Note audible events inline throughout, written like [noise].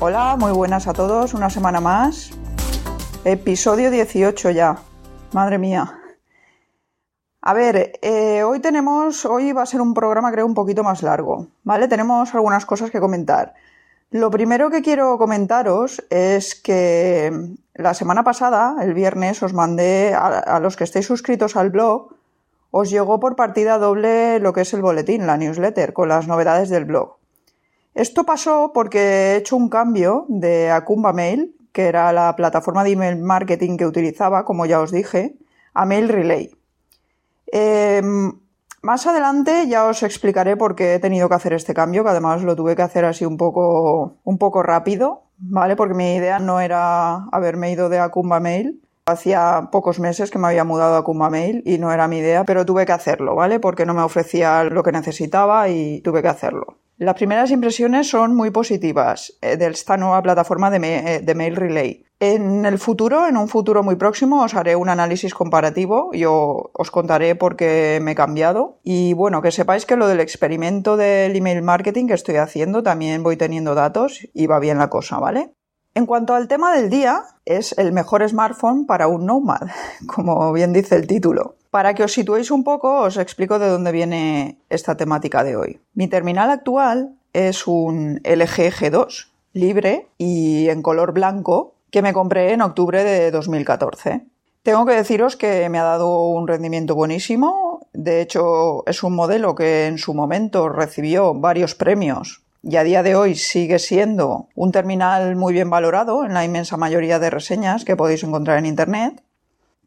Hola, muy buenas a todos, una semana más. Episodio 18 ya. Madre mía. A ver, eh, hoy tenemos, hoy va a ser un programa creo un poquito más largo, ¿vale? Tenemos algunas cosas que comentar. Lo primero que quiero comentaros es que la semana pasada, el viernes, os mandé a los que estéis suscritos al blog, os llegó por partida doble lo que es el boletín, la newsletter, con las novedades del blog. Esto pasó porque he hecho un cambio de Akumba Mail, que era la plataforma de email marketing que utilizaba, como ya os dije, a Mail Relay. Em, más adelante ya os explicaré por qué he tenido que hacer este cambio, que además lo tuve que hacer así un poco, un poco rápido, ¿vale? Porque mi idea no era haberme ido de Akumba Mail. Hacía pocos meses que me había mudado a Akumba Mail y no era mi idea, pero tuve que hacerlo, ¿vale? Porque no me ofrecía lo que necesitaba y tuve que hacerlo. Las primeras impresiones son muy positivas eh, de esta nueva plataforma eh, de, Mail Relay. En el futuro, en un futuro muy próximo, os haré un análisis comparativo y os contaré por qué me he cambiado. Y bueno, que sepáis que lo del experimento del email marketing que estoy haciendo también voy teniendo datos y va bien la cosa, ¿vale? En cuanto al tema del día, es el mejor smartphone para un nomad, [laughs] como bien dice el título. Para que os situéis un poco, os explico de dónde viene esta temática de hoy. Mi terminal actual es un LG G2 libre y en color blanco que me compré en octubre de 2014. Tengo que deciros que me ha dado un rendimiento buenísimo. De hecho, es un modelo que en su momento recibió varios premios y a día de hoy sigue siendo un terminal muy bien valorado en la inmensa mayoría de reseñas que podéis encontrar en Internet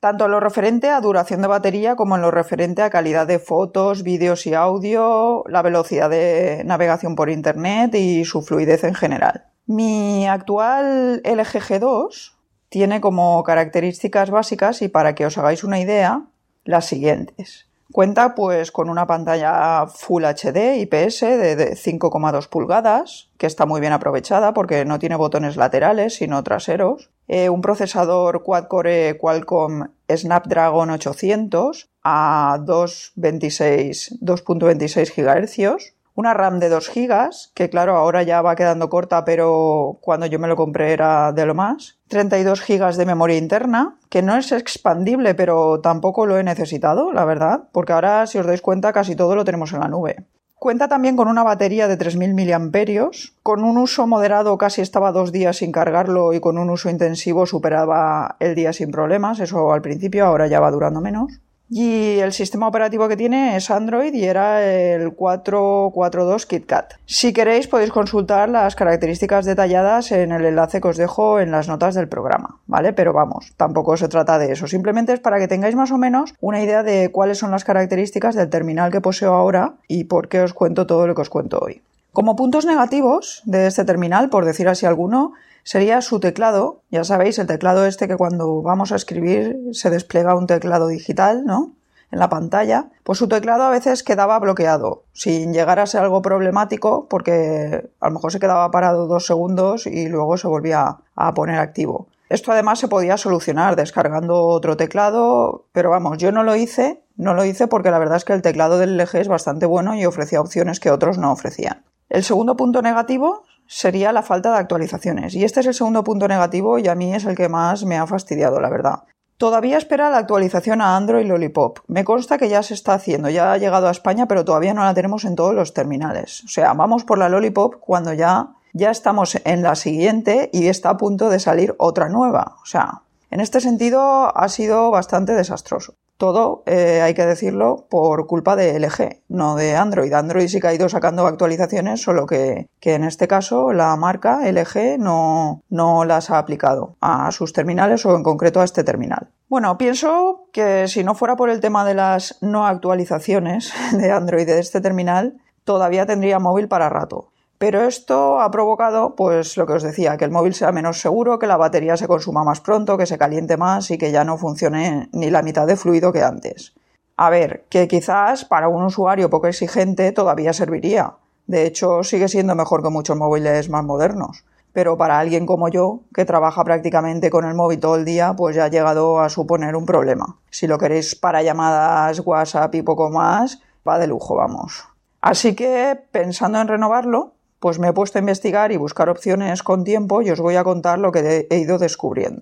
tanto en lo referente a duración de batería como en lo referente a calidad de fotos, vídeos y audio, la velocidad de navegación por Internet y su fluidez en general. Mi actual LG G2 tiene como características básicas y para que os hagáis una idea, las siguientes. Cuenta pues con una pantalla Full HD IPS de 5,2 pulgadas, que está muy bien aprovechada porque no tiene botones laterales sino traseros. Eh, un procesador quad-core Qualcomm Snapdragon 800 a 2.26 GHz una RAM de 2 GB, que claro, ahora ya va quedando corta, pero cuando yo me lo compré era de lo más. 32 GB de memoria interna, que no es expandible, pero tampoco lo he necesitado, la verdad, porque ahora, si os dais cuenta, casi todo lo tenemos en la nube. Cuenta también con una batería de 3.000 mAh, con un uso moderado casi estaba dos días sin cargarlo y con un uso intensivo superaba el día sin problemas, eso al principio, ahora ya va durando menos. Y el sistema operativo que tiene es Android y era el 442 KitKat. Si queréis podéis consultar las características detalladas en el enlace que os dejo en las notas del programa, ¿vale? Pero vamos, tampoco se trata de eso, simplemente es para que tengáis más o menos una idea de cuáles son las características del terminal que poseo ahora y por qué os cuento todo lo que os cuento hoy. Como puntos negativos de este terminal, por decir así alguno, sería su teclado. Ya sabéis, el teclado este que cuando vamos a escribir se despliega un teclado digital, ¿no? En la pantalla. Pues su teclado a veces quedaba bloqueado, sin llegar a ser algo problemático, porque a lo mejor se quedaba parado dos segundos y luego se volvía a poner activo. Esto además se podía solucionar descargando otro teclado, pero vamos, yo no lo hice, no lo hice porque la verdad es que el teclado del LG es bastante bueno y ofrecía opciones que otros no ofrecían. El segundo punto negativo sería la falta de actualizaciones. Y este es el segundo punto negativo y a mí es el que más me ha fastidiado, la verdad. Todavía espera la actualización a Android Lollipop. Me consta que ya se está haciendo, ya ha llegado a España, pero todavía no la tenemos en todos los terminales. O sea, vamos por la Lollipop cuando ya, ya estamos en la siguiente y está a punto de salir otra nueva. O sea, en este sentido ha sido bastante desastroso. Todo, eh, hay que decirlo, por culpa de LG, no de Android. Android sí que ha ido sacando actualizaciones, solo que, en este caso la marca LG no, no las ha aplicado a sus terminales o en concreto a este terminal. Bueno, pienso que si no fuera por el tema de las no actualizaciones [laughs] de Android de este terminal, todavía tendría móvil para rato. Pero esto ha provocado, pues lo que os decía, que el móvil sea menos seguro, que la batería se consuma más pronto, que se caliente más y que ya no funcione ni la mitad de fluido que antes. A ver, que quizás para un usuario poco exigente todavía serviría. De hecho, sigue siendo mejor que muchos móviles más modernos. Pero para alguien como yo, que trabaja prácticamente con el móvil todo el día, pues ya ha llegado a suponer un problema. Si lo queréis para llamadas, WhatsApp y poco más, va de lujo, vamos. Así que, pensando en renovarlo, pues me he puesto a investigar y buscar opciones con tiempo y os voy a contar lo que he ido descubriendo.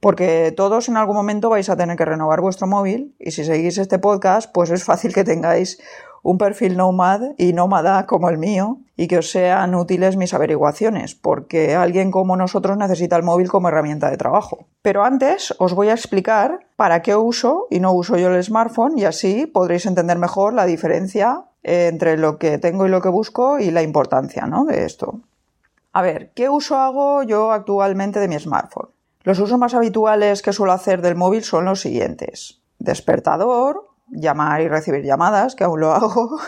Porque todos en algún momento vais a tener que renovar vuestro móvil y si seguís este podcast, pues es fácil que tengáis un perfil nomad y nómada como el mío y que os sean útiles mis averiguaciones, porque alguien como nosotros necesita el móvil como herramienta de trabajo. Pero antes os voy a explicar para qué uso y no uso yo el smartphone y así podréis entender mejor la diferencia entre lo que tengo y lo que busco y la importancia ¿no? de esto. A ver, ¿qué uso hago yo actualmente de mi smartphone? Los usos más habituales que suelo hacer del móvil son los siguientes. Despertador, llamar y recibir llamadas, que aún lo [laughs] hago,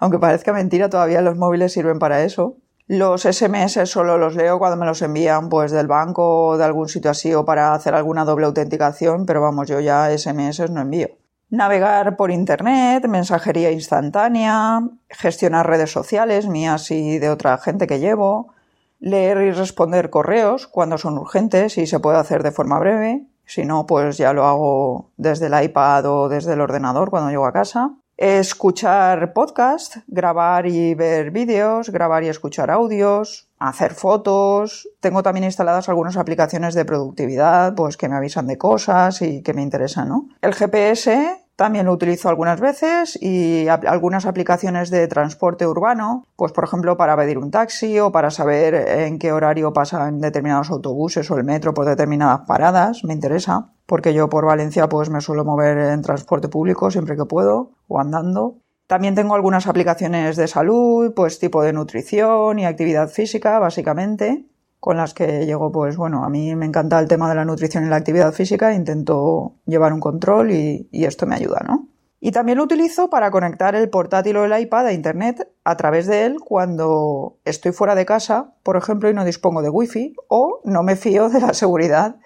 aunque parezca mentira, todavía los móviles sirven para eso. Los SMS solo los leo cuando me los envían pues del banco o de algún sitio así o para hacer alguna doble autenticación, pero vamos, yo ya SMS no envío. Navegar por Internet, mensajería instantánea, gestionar redes sociales mías y de otra gente que llevo, leer y responder correos cuando son urgentes y se puede hacer de forma breve, si no, pues ya lo hago desde el iPad o desde el ordenador cuando llego a casa. Escuchar podcast, grabar y ver vídeos, grabar y escuchar audios, hacer fotos. Tengo también instaladas algunas aplicaciones de productividad, pues que me avisan de cosas y que me interesan, ¿no? El GPS también lo utilizo algunas veces y algunas aplicaciones de transporte urbano, pues por ejemplo para pedir un taxi o para saber en qué horario pasan determinados autobuses o el metro por determinadas paradas, me interesa, porque yo por Valencia pues me suelo mover en transporte público siempre que puedo o andando. También tengo algunas aplicaciones de salud, pues tipo de nutrición y actividad física, básicamente con las que llego, pues bueno, a mí me encanta el tema de la nutrición y la actividad física, intento llevar un control y, esto me ayuda, ¿no? Y también lo utilizo para conectar el portátil o el iPad a Internet a través de él cuando estoy fuera de casa, por ejemplo, y no dispongo de Wi-Fi o no me fío de la seguridad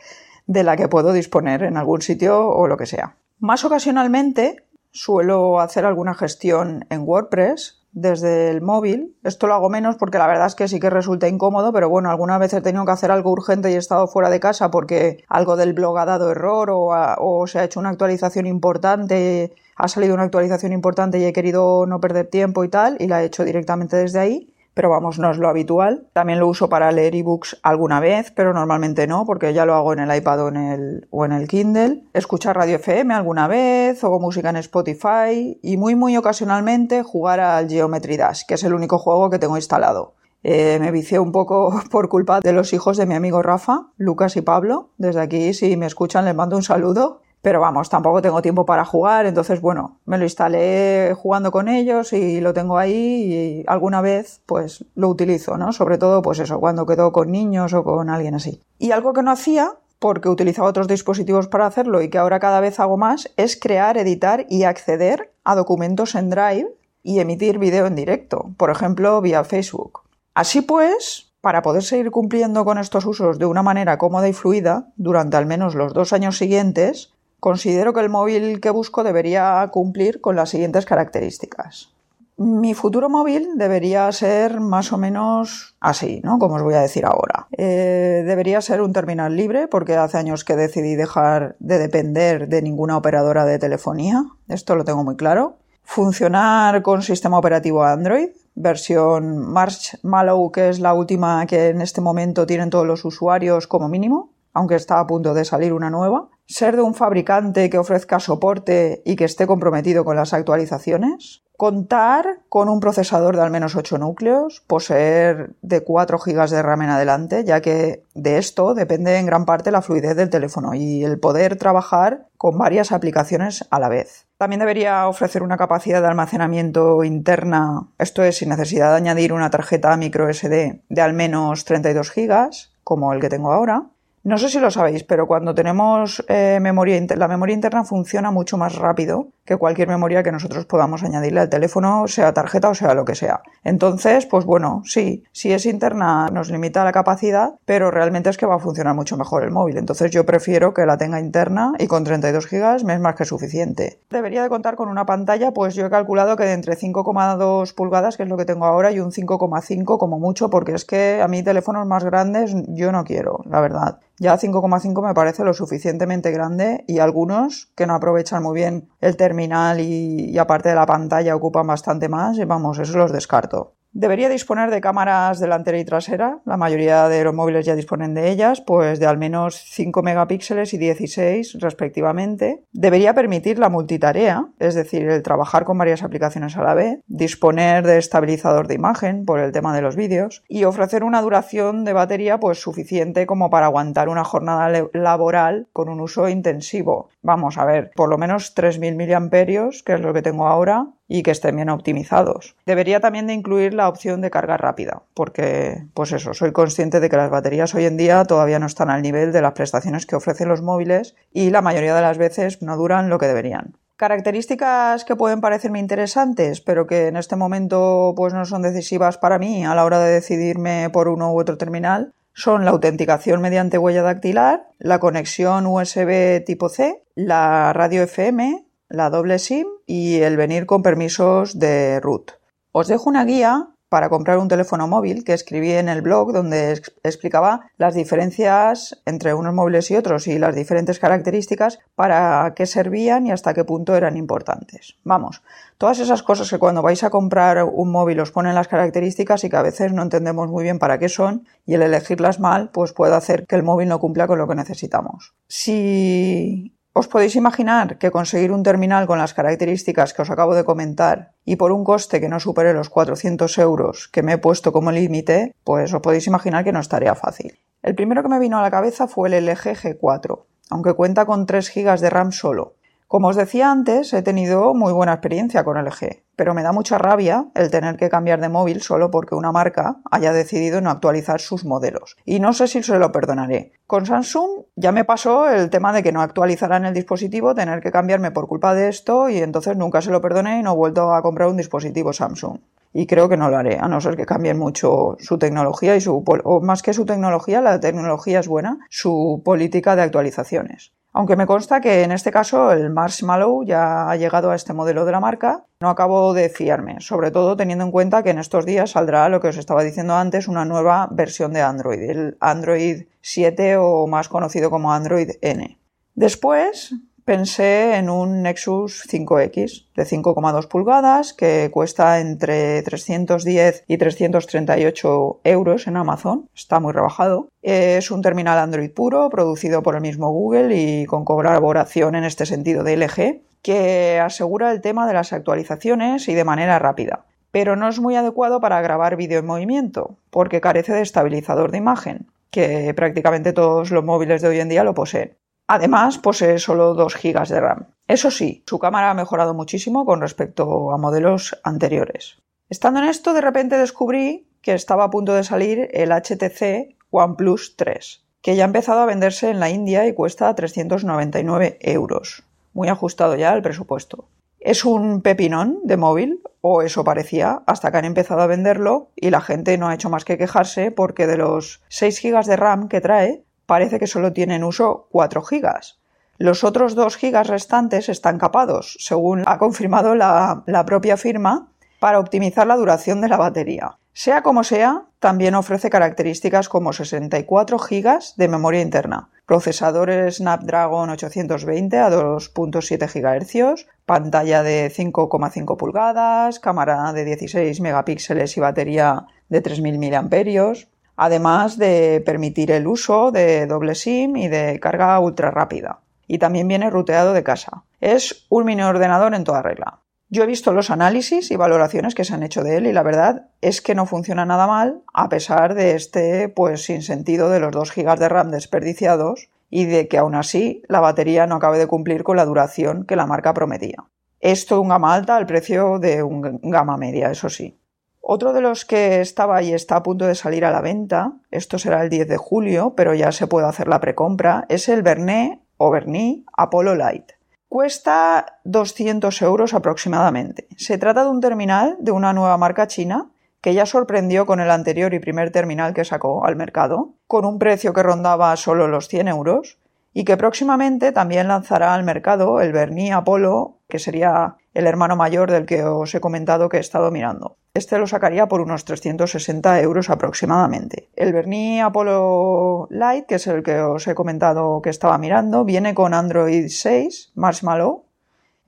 de la que puedo disponer en algún sitio o lo que sea. Más ocasionalmente suelo hacer alguna gestión en WordPress desde el móvil. Esto lo hago menos porque la verdad es que sí que resulta incómodo, pero bueno, alguna vez he tenido que hacer algo urgente y he estado fuera de casa porque algo del blog ha dado error o, o se ha hecho una actualización importante, ha salido una actualización importante y he querido no perder tiempo y tal, y la he hecho directamente desde ahí pero vamos, no es lo habitual. También lo uso para leer ebooks alguna vez, pero normalmente no, porque ya lo hago en el iPad o en el, Kindle. Escuchar radio FM alguna vez, o música en Spotify, y muy muy ocasionalmente jugar al Geometry Dash, que es el único juego que tengo instalado. Eh, me vicié un poco [laughs] por culpa de los hijos de mi amigo Rafa, Lucas y Pablo. Desde aquí, si me escuchan, les mando un saludo. Pero vamos, tampoco tengo tiempo para jugar, entonces bueno, me lo instalé jugando con ellos y lo tengo ahí y alguna vez pues lo utilizo, ¿no? Sobre todo pues eso, cuando quedo con niños o con alguien así. Y algo que no hacía, porque utilizaba otros dispositivos para hacerlo y que ahora cada vez hago más, es crear, editar y acceder a documentos en Drive y emitir vídeo en directo, por ejemplo vía Facebook. Así pues, para poder seguir cumpliendo con estos usos de una manera cómoda y fluida durante al menos los dos años siguientes, Considero que el móvil que busco debería cumplir con las siguientes características. Mi futuro móvil debería ser más o menos así, ¿no? Como os voy a decir ahora. Eh, debería ser un terminal libre porque hace años que decidí dejar de depender de ninguna operadora de telefonía. Esto lo tengo muy claro. Funcionar con sistema operativo Android, versión Marshmallow, que es la última que en este momento tienen todos los usuarios como mínimo, aunque está a punto de salir una nueva ser de un fabricante que ofrezca soporte y que esté comprometido con las actualizaciones, contar con un procesador de al menos 8 núcleos, poseer de 4 GB de RAM en adelante, ya que de esto depende en gran parte la fluidez del teléfono y el poder trabajar con varias aplicaciones a la vez. También debería ofrecer una capacidad de almacenamiento interna, esto es sin necesidad de añadir una tarjeta micro SD de al menos 32 GB, como el que tengo ahora, No sé si lo sabéis, pero cuando tenemos eh, memoria la memoria interna funciona mucho más rápido que cualquier memoria que nosotros podamos añadirle al teléfono, sea tarjeta o sea lo que sea. Entonces, pues bueno, sí, si es interna nos limita la capacidad, pero realmente es que va a funcionar mucho mejor el móvil. Entonces yo prefiero que la tenga interna y con 32 GB me es más que suficiente. Debería de contar con una pantalla, pues yo he calculado que de entre 5,2 pulgadas, que es lo que tengo ahora, y un 5,5 como mucho, porque es que a mí teléfonos más grandes yo no quiero, la verdad. Ya 5,5 me parece lo suficientemente grande y algunos que no aprovechan muy bien el terminal y, aparte de la pantalla ocupan bastante más, y vamos, eso los descarto. Debería disponer de cámaras delantera y trasera, la mayoría de los móviles ya disponen de ellas, pues de al menos 5 megapíxeles y 16 respectivamente. Debería permitir la multitarea, es decir, el trabajar con varias aplicaciones a la vez, disponer de estabilizador de imagen por el tema de los vídeos y ofrecer una duración de batería pues suficiente como para aguantar una jornada laboral con un uso intensivo. Vamos a ver, por lo menos 3000 miliamperios, que es lo que tengo ahora, y que estén bien optimizados. Debería también de incluir la opción de carga rápida, porque, pues eso, soy consciente de que las baterías hoy en día todavía no están al nivel de las prestaciones que ofrecen los móviles y la mayoría de las veces no duran lo que deberían. Características que pueden parecerme interesantes, pero que en este momento pues no son decisivas para mí a la hora de decidirme por uno u otro terminal, son la autenticación mediante huella dactilar, la conexión USB tipo C, la radio FM, la doble SIM y el venir con permisos de root. Os dejo una guía para comprar un teléfono móvil que escribí en el blog donde explicaba las diferencias entre unos móviles y otros y las diferentes características para qué servían y hasta qué punto eran importantes. Vamos, todas esas cosas que cuando vais a comprar un móvil os ponen las características y que a veces no entendemos muy bien para qué son y el elegirlas mal pues puede hacer que el móvil no cumpla con lo que necesitamos. Si os podéis imaginar que conseguir un terminal con las características que os acabo de comentar y por un coste que no supere los 400 euros que me he puesto como límite, pues os podéis imaginar que no es tarea fácil. El primero que me vino a la cabeza fue el LG G4, aunque cuenta con 3 GB de RAM solo. Como os decía antes, he tenido muy buena experiencia con LG, pero me da mucha rabia el tener que cambiar de móvil solo porque una marca haya decidido no actualizar sus modelos. Y no sé si se lo perdonaré. Con Samsung ya me pasó el tema de que no actualizaran el dispositivo, tener que cambiarme por culpa de esto y entonces nunca se lo perdoné y no he vuelto a comprar un dispositivo Samsung y creo que no lo haré, a no ser que cambien mucho su tecnología y su, o más que su tecnología, la tecnología es buena, su política de actualizaciones. Aunque me consta que en este caso el Marshmallow ya ha llegado a este modelo de la marca, no acabo de fiarme, sobre todo teniendo en cuenta que en estos días saldrá lo que os estaba diciendo antes, una nueva versión de Android, el Android 7 o más conocido como Android N. Después, pensé en un Nexus 5X de 5,2 pulgadas que cuesta entre 310 y 338 euros en Amazon. Está muy rebajado. Es un terminal Android puro, producido por el mismo Google y con colaboración en este sentido de LG, que asegura el tema de las actualizaciones y de manera rápida. Pero no es muy adecuado para grabar vídeo en movimiento, porque carece de estabilizador de imagen, que prácticamente todos los móviles de hoy en día lo poseen. Además, posee solo 2 GB de RAM. Eso sí, su cámara ha mejorado muchísimo con respecto a modelos anteriores. Estando en esto, de repente descubrí que estaba a punto de salir el HTC OnePlus 3, que ya ha empezado a venderse en la India y cuesta 399 euros. Muy ajustado ya al presupuesto. Es un pepinón de móvil, o eso parecía, hasta que han empezado a venderlo y la gente no ha hecho más que quejarse porque de los 6 GB de RAM que trae, parece que solo tiene en uso 4 gigas. Los otros 2 gigas restantes están capados, según ha confirmado la, la propia firma, para optimizar la duración de la batería. Sea como sea, también ofrece características como 64 GB de memoria interna, procesadores Snapdragon 820 a 2.7 GHz, pantalla de 5,5 pulgadas, cámara de 16 megapíxeles y batería de 3.000 mAh, además de permitir el uso de doble SIM y de carga ultra rápida. Y también viene ruteado de casa. Es un mini ordenador en toda regla. Yo he visto los análisis y valoraciones que se han hecho de él y la verdad es que no funciona nada mal a pesar de este pues sin sentido de los 2 GB de RAM desperdiciados y de que aún así la batería no acabe de cumplir con la duración que la marca prometía. Esto un gama alta al precio de un gama media, eso sí. Otro de los que estaba y está a punto de salir a la venta, esto será el 10 de julio, pero ya se puede hacer la precompra, es el Bernet o Bernie Apollo Light. Cuesta 200 euros aproximadamente. Se trata de un terminal de una nueva marca china que ya sorprendió con el anterior y primer terminal que sacó al mercado, con un precio que rondaba solo los 100 euros, y que próximamente también lanzará al mercado el Bernie Apollo, que sería el hermano mayor del que os he comentado que he estado mirando. Este lo sacaría por unos 360 euros aproximadamente. El Bernie Apollo Lite, que es el que os he comentado que estaba mirando, viene con Android 6, Marshmallow,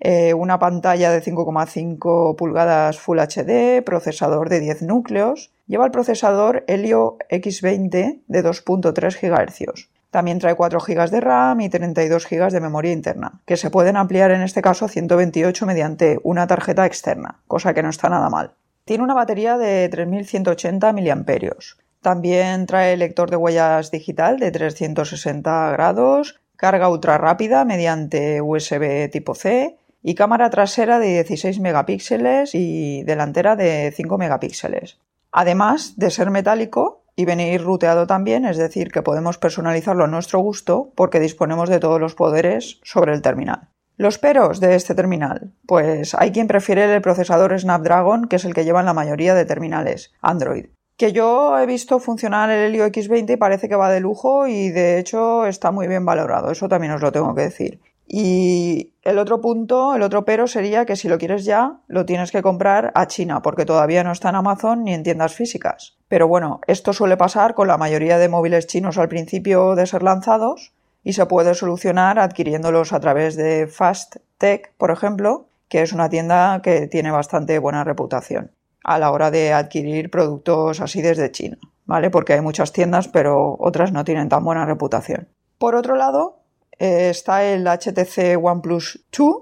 eh, una pantalla de 5,5 pulgadas Full HD, procesador de 10 núcleos, lleva el procesador Helio X20 de 2.3 GHz. También trae 4 GB de RAM y 32 GB de memoria interna, que se pueden ampliar en este caso a 128 mediante una tarjeta externa, cosa que no está nada mal. Tiene una batería de 3180 mAh. También trae lector de huellas digital de 360 grados, carga ultra rápida mediante USB tipo C y cámara trasera de 16 megapíxeles y delantera de 5 megapíxeles. Además de ser metálico, y venir ruteado también, es decir, que podemos personalizarlo a nuestro gusto porque disponemos de todos los poderes sobre el terminal. Los peros de este terminal. Pues hay quien prefiere el procesador Snapdragon, que es el que llevan la mayoría de terminales Android. Que yo he visto funcionar el Helio X20 y parece que va de lujo y de hecho está muy bien valorado, eso también os lo tengo que decir. Y el otro punto, el otro pero sería que si lo quieres ya, lo tienes que comprar a China, porque todavía no está en Amazon ni en tiendas físicas. Pero bueno, esto suele pasar con la mayoría de móviles chinos al principio de ser lanzados y se puede solucionar adquiriéndolos a través de Fast Tech, por ejemplo, que es una tienda que tiene bastante buena reputación a la hora de adquirir productos así desde China, ¿vale? Porque hay muchas tiendas, pero otras no tienen tan buena reputación. Por otro lado, eh, está el HTC OnePlus 2,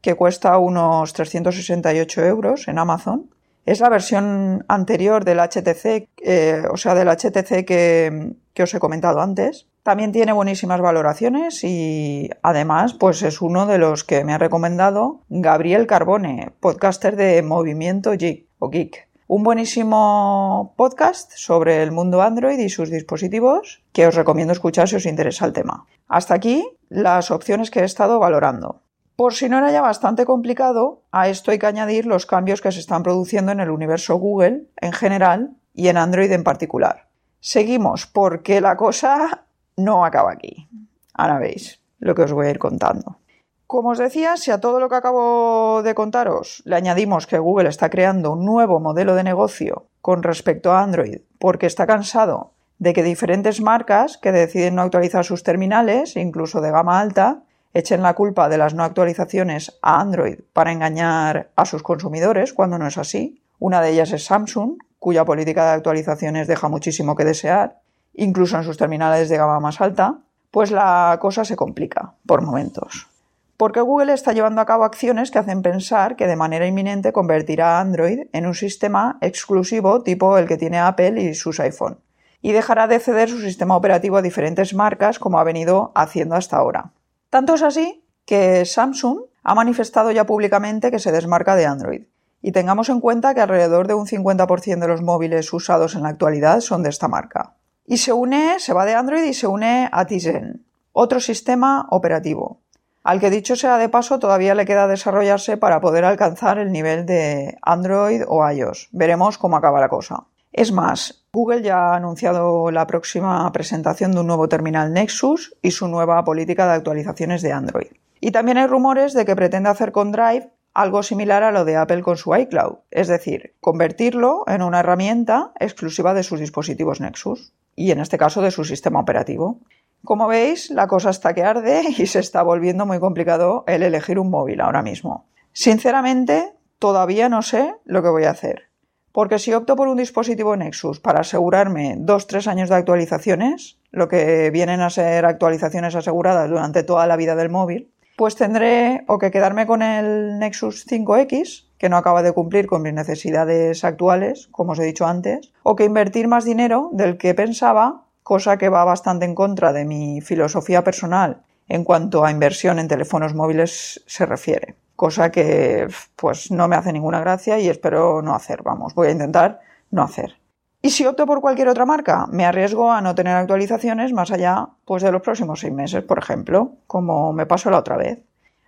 que cuesta unos 368 euros en Amazon. Es la versión anterior del HTC, eh, o sea, del HTC que, que os he comentado antes. También tiene buenísimas valoraciones y además pues es uno de los que me ha recomendado Gabriel Carbone, podcaster de Movimiento Geek o Geek. Un buenísimo podcast sobre el mundo Android y sus dispositivos que os recomiendo escuchar si os interesa el tema. Hasta aquí las opciones que he estado valorando. Por si no era ya bastante complicado, a esto hay que añadir los cambios que se están produciendo en el universo Google en general y en Android en particular. Seguimos porque la cosa no acaba aquí. Ahora veis lo que os voy a ir contando. Como os decía, si a todo lo que acabo de contaros le añadimos que Google está creando un nuevo modelo de negocio con respecto a Android porque está cansado de que diferentes marcas que deciden no actualizar sus terminales, incluso de gama alta, echen la culpa de las no actualizaciones a Android para engañar a sus consumidores cuando no es así. Una de ellas es Samsung, cuya política de actualizaciones deja muchísimo que desear, incluso en sus terminales de gama más alta, pues la cosa se complica por momentos porque Google está llevando a cabo acciones que hacen pensar que de manera inminente convertirá a Android en un sistema exclusivo tipo el que tiene Apple y sus iPhone, y dejará de ceder su sistema operativo a diferentes marcas como ha venido haciendo hasta ahora. Tanto es así que Samsung ha manifestado ya públicamente que se desmarca de Android, y tengamos en cuenta que alrededor de un 50% de los móviles usados en la actualidad son de esta marca. Y se une, se va de Android y se une a Tizen, otro sistema operativo, al que dicho sea de paso todavía le queda desarrollarse para poder alcanzar el nivel de Android o iOS. Veremos cómo acaba la cosa. Es más, Google ya ha anunciado la próxima presentación de un nuevo terminal Nexus y su nueva política de actualizaciones de Android. Y también hay rumores de que pretende hacer con Drive algo similar a lo de Apple con su iCloud, es decir, convertirlo en una herramienta exclusiva de sus dispositivos Nexus y en este caso de su sistema operativo. Como veis, la cosa está que arde y se está volviendo muy complicado el elegir un móvil ahora mismo. Sinceramente, todavía no sé lo que voy a hacer. Porque si opto por un dispositivo Nexus para asegurarme 2-3 años de actualizaciones, lo que vienen a ser actualizaciones aseguradas durante toda la vida del móvil, pues tendré o que quedarme con el Nexus 5X, que no acaba de cumplir con mis necesidades actuales, como os he dicho antes, o que invertir más dinero del que pensaba cosa que va bastante en contra de mi filosofía personal en cuanto a inversión en teléfonos móviles se refiere. Cosa que pues no me hace ninguna gracia y espero no hacer, vamos, voy a intentar no hacer. Y si opto por cualquier otra marca, me arriesgo a no tener actualizaciones más allá pues, de los próximos seis meses, por ejemplo, como me pasó la otra vez.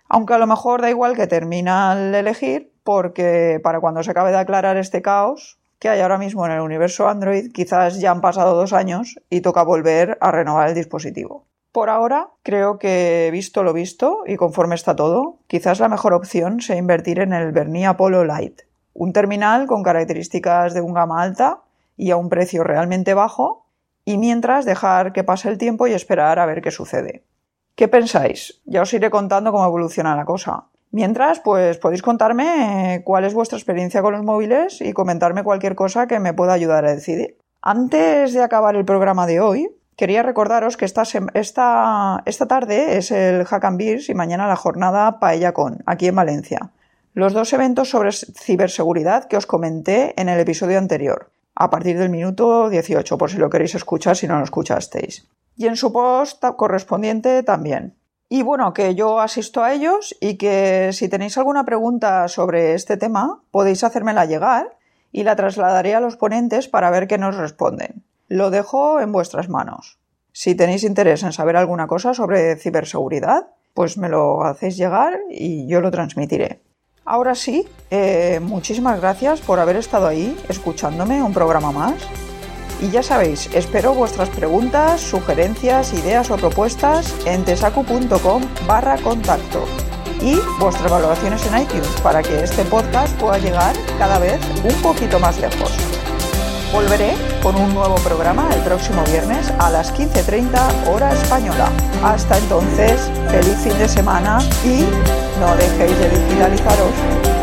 Aunque a lo mejor da igual que termina al elegir, porque para cuando se acabe de aclarar este caos que hay ahora mismo en el universo Android, quizás ya han pasado dos años y toca volver a renovar el dispositivo. Por ahora, creo que visto lo visto y conforme está todo, quizás la mejor opción sea invertir en el Bernie Apollo Lite, un terminal con características de un gama alta y a un precio realmente bajo, y mientras dejar que pase el tiempo y esperar a ver qué sucede. ¿Qué pensáis? Ya os iré contando cómo evoluciona la cosa. Mientras, pues podéis contarme cuál es vuestra experiencia con los móviles y comentarme cualquier cosa que me pueda ayudar a decidir. Antes de acabar el programa de hoy, quería recordaros que esta, esta, esta tarde es el Hack and Beers y mañana la jornada Paella Con, aquí en Valencia. Los dos eventos sobre ciberseguridad que os comenté en el episodio anterior a partir del minuto 18, por si lo queréis escuchar si no lo escuchasteis. Y en su post correspondiente también. Y bueno, que yo asisto a ellos y que si tenéis alguna pregunta sobre este tema, podéis hacérmela llegar y la trasladaré a los ponentes para ver qué nos responden. Lo dejo en vuestras manos. Si tenéis interés en saber alguna cosa sobre ciberseguridad, pues me lo hacéis llegar y yo lo transmitiré. Ahora sí, eh, muchísimas gracias por haber estado ahí escuchándome un programa más. Y ya sabéis, espero vuestras preguntas, sugerencias, ideas o propuestas en tesacu.com barra contacto y vuestras valoraciones en iTunes para que este podcast pueda llegar cada vez un poquito más lejos. Volveré con un nuevo programa el próximo viernes a las 15.30 hora española. Hasta entonces, feliz fin de semana y no dejéis de digitalizaros.